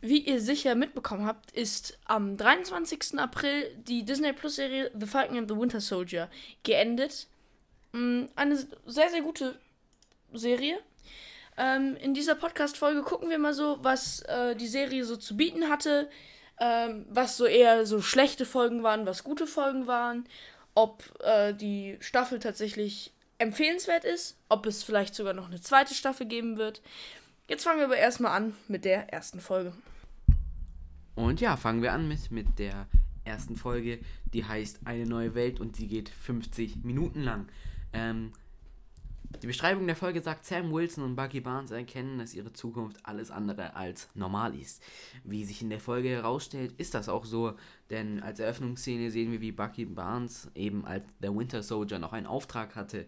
wie ihr sicher mitbekommen habt, ist am 23. April die Disney Plus Serie The Falcon and the Winter Soldier geendet. Mm, Eine sehr, sehr gute Serie. Ähm, in dieser Podcast-Folge gucken wir mal so, was äh, die Serie so zu bieten hatte, ähm, was so eher so schlechte Folgen waren, was gute Folgen waren, ob äh, die Staffel tatsächlich empfehlenswert ist, ob es vielleicht sogar noch eine zweite Staffel geben wird. Jetzt fangen wir aber erstmal an mit der ersten Folge. Und ja, fangen wir an mit, mit der ersten Folge, die heißt Eine neue Welt und sie geht 50 Minuten lang. Ähm, die Beschreibung der Folge sagt, Sam Wilson und Bucky Barnes erkennen, dass ihre Zukunft alles andere als normal ist. Wie sich in der Folge herausstellt, ist das auch so, denn als Eröffnungsszene sehen wir, wie Bucky Barnes eben als der Winter Soldier noch einen Auftrag hatte.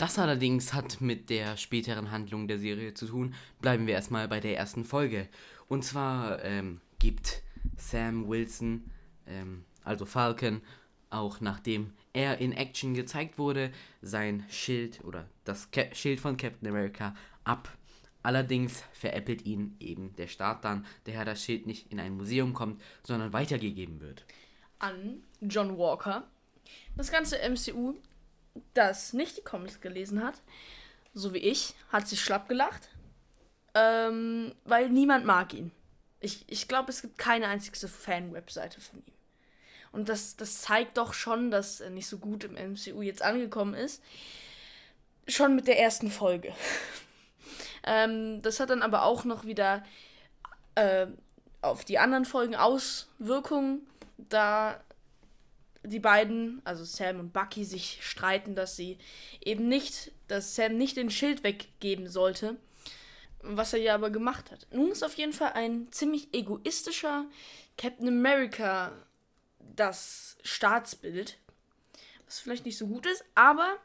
Das allerdings hat mit der späteren Handlung der Serie zu tun. Bleiben wir erstmal bei der ersten Folge. Und zwar ähm, gibt Sam Wilson, ähm, also Falcon, auch nachdem er in Action gezeigt wurde, sein Schild oder das Cap Schild von Captain America ab. Allerdings veräppelt ihn eben der Staat dann, daher das Schild nicht in ein Museum kommt, sondern weitergegeben wird. An John Walker. Das ganze MCU, das nicht die Comics gelesen hat, so wie ich, hat sich schlapp gelacht, ähm, weil niemand mag ihn. Ich, ich glaube, es gibt keine einzige Fan-Webseite von ihm. Und das, das zeigt doch schon, dass er nicht so gut im MCU jetzt angekommen ist. Schon mit der ersten Folge. ähm, das hat dann aber auch noch wieder äh, auf die anderen Folgen Auswirkungen, da die beiden, also Sam und Bucky, sich streiten, dass sie eben nicht, dass Sam nicht den Schild weggeben sollte, was er ja aber gemacht hat. Nun ist auf jeden Fall ein ziemlich egoistischer Captain America das Staatsbild, was vielleicht nicht so gut ist, aber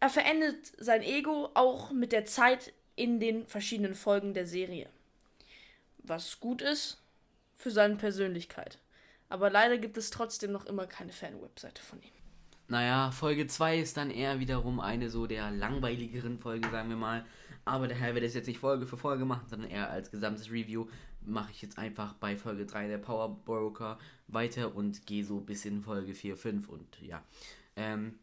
er verändert sein Ego auch mit der Zeit in den verschiedenen Folgen der Serie. Was gut ist für seine Persönlichkeit. Aber leider gibt es trotzdem noch immer keine Fan-Webseite von ihm. Naja, Folge 2 ist dann eher wiederum eine so der langweiligeren Folge, sagen wir mal. Aber daher wird es jetzt nicht Folge für Folge machen, sondern eher als gesamtes Review mache ich jetzt einfach bei Folge 3 der Power Broker weiter und gehe so bis in Folge 4, 5 und ja. Ähm,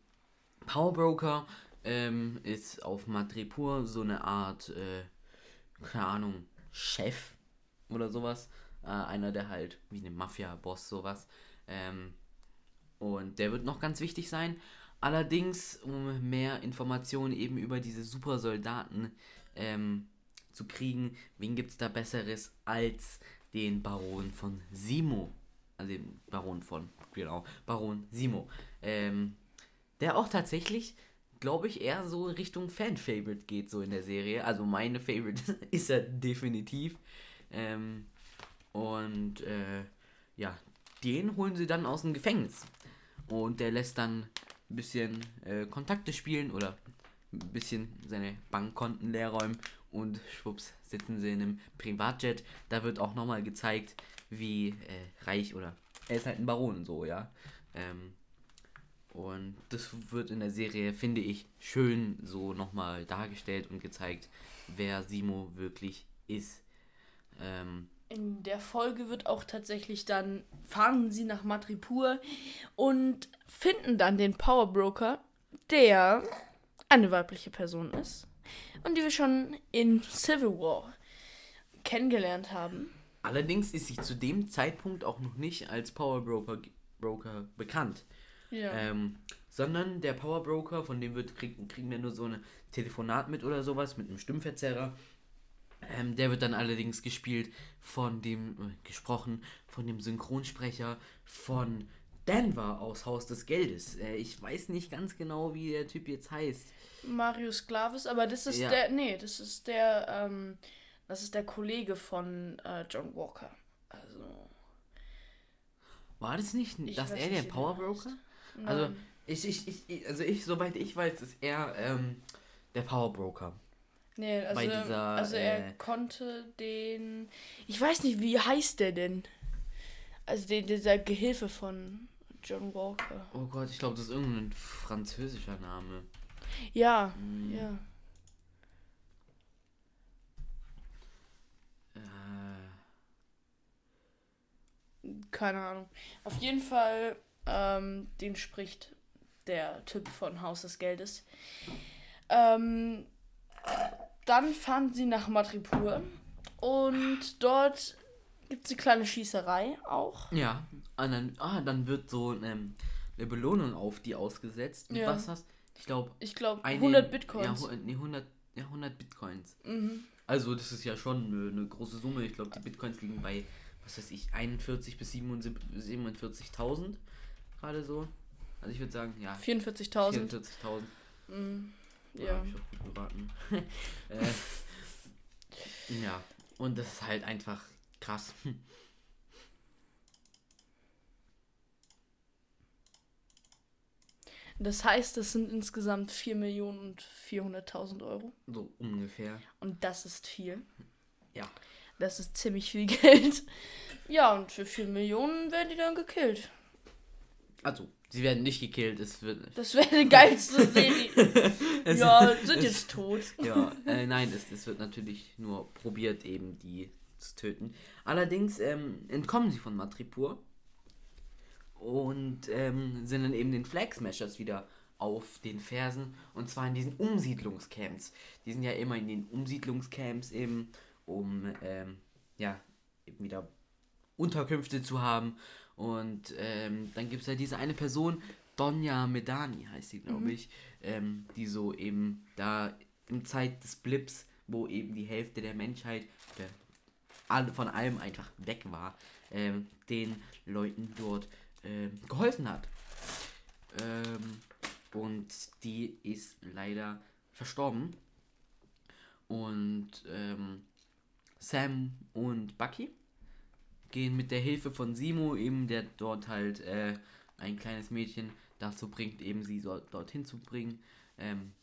Power Broker ähm, ist auf Madripur so eine Art, äh, keine Ahnung, Chef oder sowas. Äh, einer, der halt wie eine Mafia-Boss sowas. Ähm, und der wird noch ganz wichtig sein. Allerdings, um mehr Informationen eben über diese Supersoldaten ähm, zu kriegen, wen gibt es da Besseres als den Baron von Simo? Also den Baron von, genau, Baron Simo. Ähm, der auch tatsächlich, glaube ich, eher so Richtung Fan-Favorite geht, so in der Serie. Also meine Favorite ist er definitiv. Ähm, und äh, ja, den holen sie dann aus dem Gefängnis. Und der lässt dann ein bisschen äh, Kontakte spielen oder ein bisschen seine Bankkonten leer räumen und schwupps sitzen sie in einem Privatjet. Da wird auch nochmal gezeigt, wie äh, reich oder er ist halt ein Baron so, ja. Ähm, und das wird in der Serie, finde ich, schön so nochmal dargestellt und gezeigt, wer Simo wirklich ist. Ähm, in der Folge wird auch tatsächlich dann, fahren sie nach Madripur und finden dann den Power Broker, der eine weibliche Person ist und die wir schon in Civil War kennengelernt haben. allerdings ist sie zu dem Zeitpunkt auch noch nicht als Power Broker, Broker bekannt. Ja. Ähm, sondern der Power Broker, von dem wird, krieg, kriegen wir nur so ein Telefonat mit oder sowas, mit einem Stimmverzerrer. Ähm, der wird dann allerdings gespielt von dem, äh, gesprochen von dem Synchronsprecher von Denver aus Haus des Geldes. Äh, ich weiß nicht ganz genau, wie der Typ jetzt heißt. Marius Clavis, aber das ist Ja. der, nee, das ist der, ähm, das ist der Kollege von äh, John Walker. Also, War das nicht, Ich dass er nicht, der Power. Broker? Also, ich, ich, ich, also ich, soweit ich weiß, ist er ähm, der Power Broker. Nee, also, dieser, also er äh, konnte den, ich weiß nicht, wie heißt der denn? Also den, dieser Gehilfe von John Walker. Oh Gott, ich glaube, das ist irgendein französischer Name. Ja, Hm. ja. Äh, keine Ahnung. Auf jeden Fall, ähm, den spricht der Typ von Haus des Geldes. Ähm, dann fahren sie nach Madripur und dort gibt es eine kleine Schießerei auch. Ja, und dann, ah, dann wird so ähm, eine Belohnung auf die ausgesetzt. Mit Ja. Was hast Ich glaube, Ich glaube, eine- 100 Bitcoins. Ja, hu- nee, 100, ja, 100 Bitcoins. Mhm. Also, das ist ja schon eine, eine große Summe. Ich glaube, die Bitcoins liegen bei, was weiß ich, 41 bis 77 47.000. Gerade so. Also, ich würde sagen, ja, 44.000. 44.000. Mhm. Ja. Hab ich auch gut beraten. äh, ja, und das ist halt einfach krass. Das heißt, es sind insgesamt 4 Millionen und 400.000 Euro. So ungefähr. Und das ist viel. Ja. Das ist ziemlich viel Geld. Ja, und für 4 Millionen werden die dann gekillt. Also, sie werden nicht gekillt. Es wird. Das wäre die geilste Serie. Ja, sind jetzt tot. Ja, äh, nein, es, es wird natürlich nur probiert, eben die zu töten. Allerdings ähm, entkommen sie von Matripur und ähm, sind dann eben den Flag Smashers wieder auf den Fersen und zwar in diesen Umsiedlungscamps. Die sind ja immer in den Umsiedlungscamps eben, um ähm, ja eben wieder Unterkünfte zu haben. Und ähm, dann gibt es ja diese eine Person, Donja Medani heißt sie, glaube ich, ähm, die so eben da in Zeit des Blips, wo eben die Hälfte der Menschheit der, von allem einfach weg war, ähm, den Leuten dort ähm, geholfen hat. Ähm, und die ist leider verstorben. Und ähm, Sam und Bucky gehen mit der Hilfe von Simo, eben der dort halt äh, ein kleines Mädchen dazu bringt, eben sie so, dorthin zu bringen. Ähm,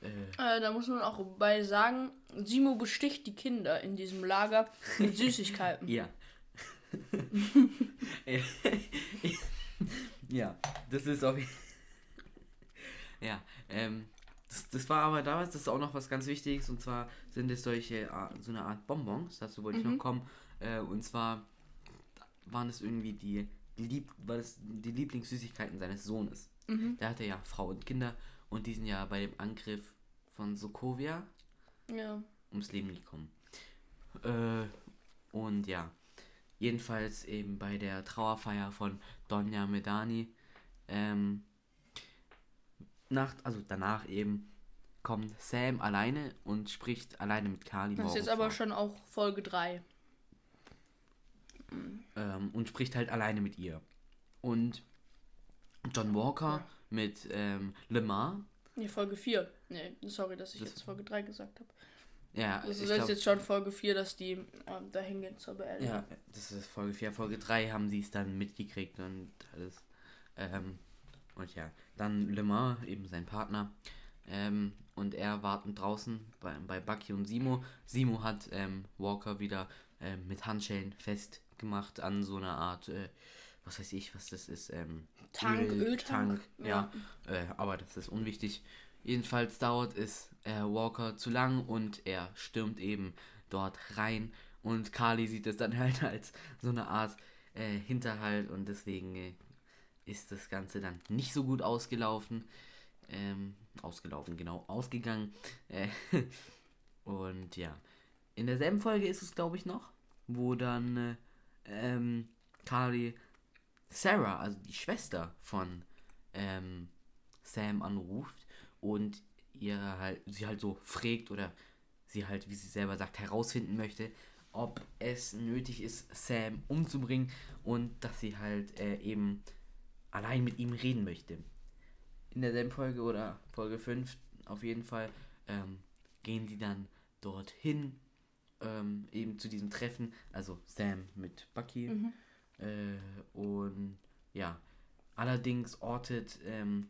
äh, Äh, da muss man auch bei sagen, Simo besticht die Kinder in diesem Lager mit Süßigkeiten. ja. ja, das ist auf Ja, ähm, das, das war aber damals, das ist auch noch was ganz Wichtiges, und zwar sind es solche, so eine Art Bonbons, dazu wollte ich noch kommen, äh, und zwar waren es irgendwie die, Lieb, war das die Lieblingssüßigkeiten seines Sohnes. Mhm. Der hatte ja Frau und Kinder, und die sind ja bei dem Angriff von Sokovia Ja. ums Leben gekommen. Äh, und ja, jedenfalls eben bei der Trauerfeier von Donja Medani, ähm, nach, also danach eben, kommt Sam alleine und spricht alleine mit Kali. Das ist jetzt aber schon auch Folge 3. ähm, und spricht halt alleine mit ihr. Und John Walker mit ähm, Lemar. Nee, Folge 4. Nee, sorry, dass ich Das- jetzt Folge 3 gesagt habe. Ja, Das ich ist jetzt schon Folge 4, dass die ähm, da hingehen zur Beerdigung. Ja, das ist Folge 4. Folge 3 haben sie es dann mitgekriegt und alles. Ähm, und ja, dann Le Mans, eben sein Partner. Ähm, und er warten draußen bei, bei Bucky und Simo. Simo hat ähm, Walker wieder ähm, mit Handschellen festgemacht an so einer Art, äh, was weiß ich, was das ist. Ähm, Tank, Öl- Öltank. ja. Äh, aber das ist unwichtig. Jedenfalls dauert es äh, Walker zu lang und er stürmt eben dort rein. Und Carly sieht es dann halt als so eine Art äh, Hinterhalt und deswegen äh, ist das Ganze dann nicht so gut ausgelaufen. Ähm, ausgelaufen, genau, ausgegangen. Äh, und ja, in derselben Folge ist es, glaube ich, noch, wo dann äh, ähm, Carly Sarah, also die Schwester von ähm, Sam anruft und ihr halt, sie halt so fragt oder sie halt, wie sie selber sagt, herausfinden möchte, ob es nötig ist, Sam umzubringen und dass sie halt äh, eben allein mit ihm reden möchte. In derselben Folge oder Folge 5 auf jeden Fall ähm, gehen die dann dorthin, ähm, eben zu diesem Treffen, also Sam mit Bucky. Mhm. Äh, und ja, allerdings ortet ähm,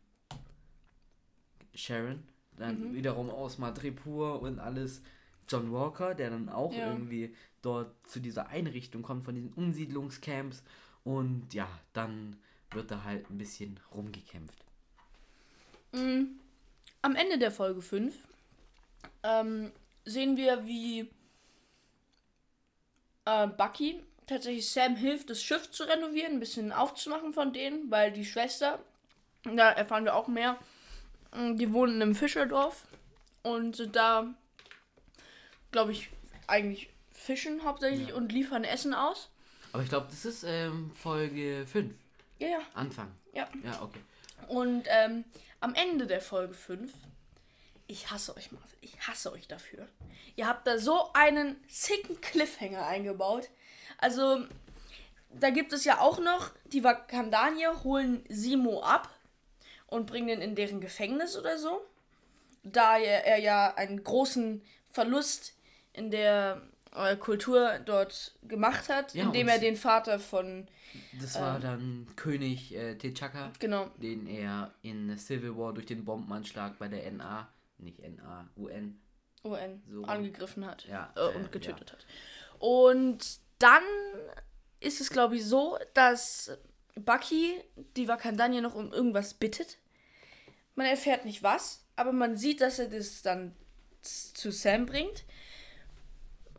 Sharon dann Mhm. wiederum aus Madripur und alles John Walker, der dann auch Ja. irgendwie dort zu dieser Einrichtung kommt von diesen Umsiedlungscamps und ja, dann wird da halt ein bisschen rumgekämpft. Mm, Am Ende der Folge 5 ähm, sehen wir, wie äh, Bucky tatsächlich Sam hilft, das Schiff zu renovieren, ein bisschen aufzumachen von denen, weil die Schwester, da erfahren wir auch mehr, mm, die wohnen in einem Fischerdorf und sind da, glaube ich, eigentlich fischen hauptsächlich Ja. und liefern Essen aus. Aber ich glaube, das ist ähm, Folge 5. Ja, ja. Anfang. Ja. Ja, okay. Und ähm, am Ende der Folge 5, ich hasse euch, Marvel, ich hasse euch dafür. Ihr habt da so einen sicken Cliffhanger eingebaut. Also, da gibt es ja auch noch, die Vakandanier holen Simo ab und bringen ihn in deren Gefängnis oder so. Da er, er ja einen großen Verlust in der äh, Kultur dort gemacht hat, Ja, indem er den Vater von, Das war dann König äh, T'Chaka, genau, den er in Civil War durch den Bombenanschlag bei der NA, nicht NA, UN, UN So. angegriffen hat Ja, äh, und getötet hat. Und dann ist es, glaube ich, so, dass Bucky die Wakandanier noch um irgendwas bittet. Man erfährt nicht was, aber man sieht, dass er das dann zu Sam bringt.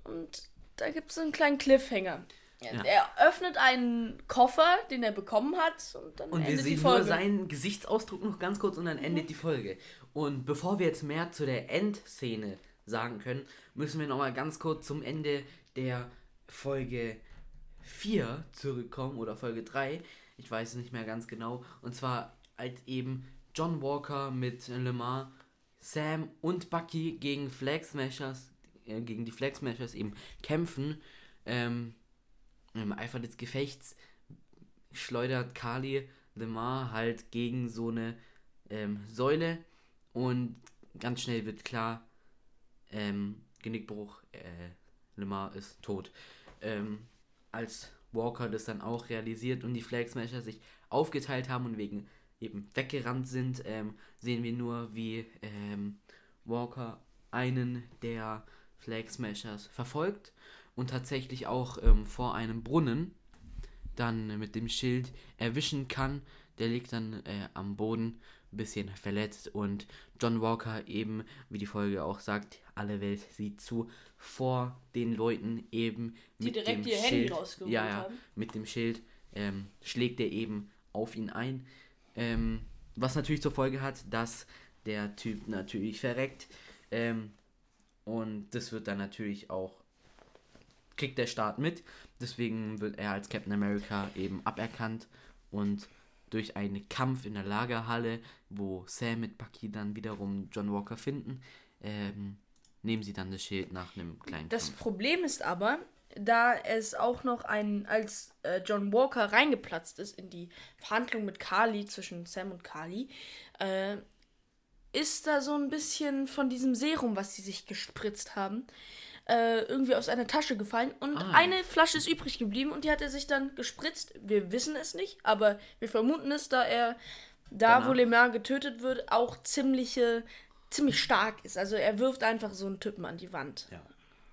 Und da gibt es einen kleinen Cliffhanger. Ja. Er öffnet einen Koffer, den er bekommen hat, und dann Und wir endet die sehen nur Folge. seinen Gesichtsausdruck noch ganz kurz und dann endet die Folge. Und bevor wir jetzt mehr zu der Endszene sagen können, müssen wir nochmal ganz kurz zum Ende der Folge 4 zurückkommen oder Folge 3. Ich weiß es nicht mehr ganz genau. Und zwar als eben John Walker mit Lemar, Sam und Bucky gegen Flag Smashers, äh, gegen die Flag Smashers eben kämpfen. Ähm, Im Eifer des Gefechts schleudert Kali Lemar halt gegen so eine ähm, Säule und ganz schnell wird klar, ähm, Genickbruch, äh, Lemar ist tot. Ähm, als Walker das dann auch realisiert und die Flag Smasher sich aufgeteilt haben und wegen eben weggerannt sind, ähm, sehen wir nur, wie ähm, Walker einen der Flag Smashers verfolgt und tatsächlich auch ähm, vor einem Brunnen dann mit dem Schild erwischen kann. Der liegt dann äh, am Boden, ein bisschen verletzt und John Walker eben, wie die Folge auch sagt, alle Welt sieht zu, vor den Leuten eben Die mit direkt dem ihr Handy Schild, rausgeholt ja, ja, haben. mit dem Schild ähm, schlägt er eben auf ihn ein. Ähm, was natürlich zur Folge hat, dass der Typ natürlich verreckt. Ähm, und das wird dann natürlich auch, kriegt der Staat mit. Deswegen wird er als Captain America eben aberkannt und durch einen Kampf in der Lagerhalle, wo Sam mit Bucky dann wiederum John Walker finden, ähm, nehmen sie dann das Schild nach einem kleinen Das Kampf. Problem ist aber, da es auch noch ein, als äh, John Walker reingeplatzt ist in die Verhandlung mit Carly, zwischen Sam und Carly, äh, ist da so ein bisschen von diesem Serum, was sie sich gespritzt haben, äh, irgendwie aus einer Tasche gefallen und Ah. eine Flasche ist übrig geblieben und die hat er sich dann gespritzt. Wir wissen es nicht, aber wir vermuten es, da er da, Danach. wo Lemar getötet wird, auch ziemliche, ziemlich stark ist. Also er wirft einfach so einen Typen an die Wand. Ja.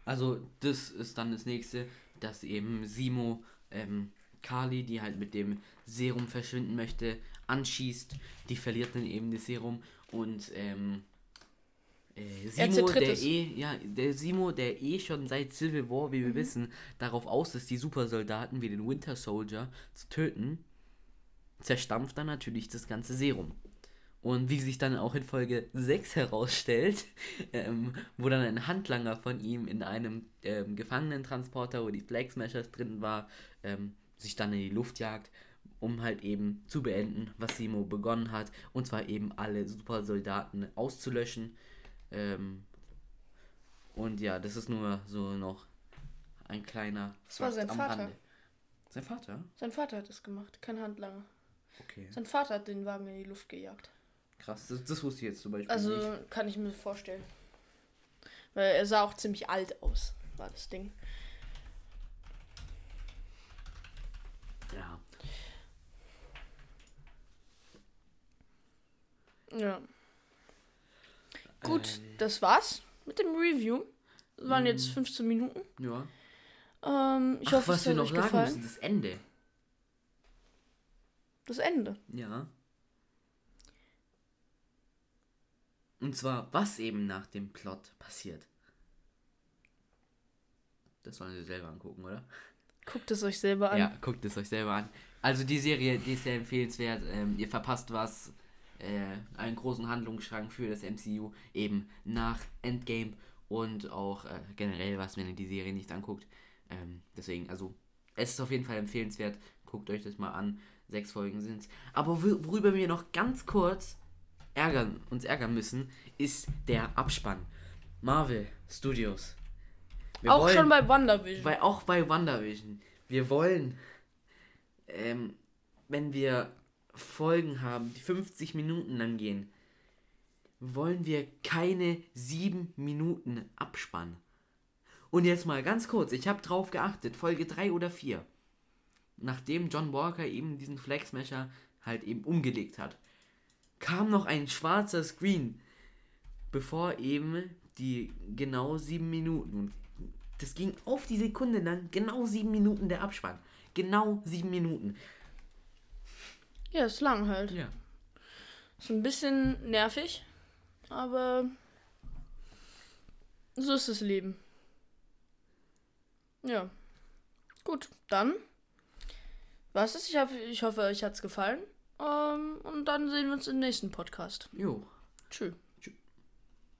Also das ist dann das nächste, dass eben Simo ähm, Kali, die halt mit dem Serum verschwinden möchte, anschießt. Die verliert dann eben das Serum und ähm, äh, Simo, der eh, ja, der Simo, der eh schon seit Civil War, wie wir wissen, darauf aus ist, die Supersoldaten wie den Winter Soldier zu töten, zerstampft dann natürlich das ganze Serum. Und wie sich dann auch in Folge 6 herausstellt, ähm, wo dann ein Handlanger von ihm in einem ähm, Gefangenentransporter, wo die Flag Smashers drin war, ähm, sich dann in die Luft jagt, um halt eben zu beenden, was Simo begonnen hat. Und zwar eben alle Supersoldaten auszulöschen. Ähm, und ja, das ist nur so noch ein kleiner Das war sein Vater. Sein Vater? Sein Vater hat das gemacht, kein Handlanger. Okay. Sein Vater hat den Wagen in die Luft gejagt. Krass, das, das wusste ich jetzt zum Beispiel Also nicht. kann ich mir vorstellen. Weil er sah auch ziemlich alt aus, war das Ding. Ja. Ja. Gut, Ähm. das war's mit dem Review. Das waren Mm. jetzt 15 Minuten. Ja. Ähm, ich Ach, hoffe, was es wir noch sagen gefallen. müssen, das Ende. Das Ende. Ja. Und zwar, was eben nach dem Plot passiert. Das sollen sie selber angucken, oder? Guckt es euch selber an. Ja, guckt es euch selber an. Also die Serie, die ist sehr empfehlenswert. Ähm, ihr verpasst was. Äh, einen großen Handlungsschrank für das MCU eben nach Endgame und auch äh, generell was, wenn ihr die Serie nicht anguckt. Ähm, deswegen, also es ist auf jeden Fall empfehlenswert. Guckt euch das mal an. Sechs Folgen sind es. Aber wor- worüber wir noch ganz kurz ärgern, uns ärgern müssen, ist der Abspann. Marvel Studios. Wir auch wollen- schon bei WandaVision. weil auch bei WandaVision. Wir wollen, ähm, wenn wir Folgen haben, die 50 Minuten lang gehen, wollen wir keine 7 Minuten abspannen. Und jetzt mal ganz kurz, ich habe drauf geachtet, Folge 3 oder 4. Nachdem John Walker eben diesen Flag Smasher halt eben umgelegt hat, kam noch ein schwarzer Screen, bevor eben die genau 7 Minuten das ging auf die Sekunde lang, genau sieben Minuten der Abspann. Genau sieben Minuten. Ja, ist lang halt. Ja. Ist ein bisschen nervig, aber so ist das Leben. Ja. Gut, dann. Was ist? Ich, hab, ich hoffe, euch hat's gefallen. Ähm, und dann sehen wir uns im nächsten Podcast. Jo. Tschüss.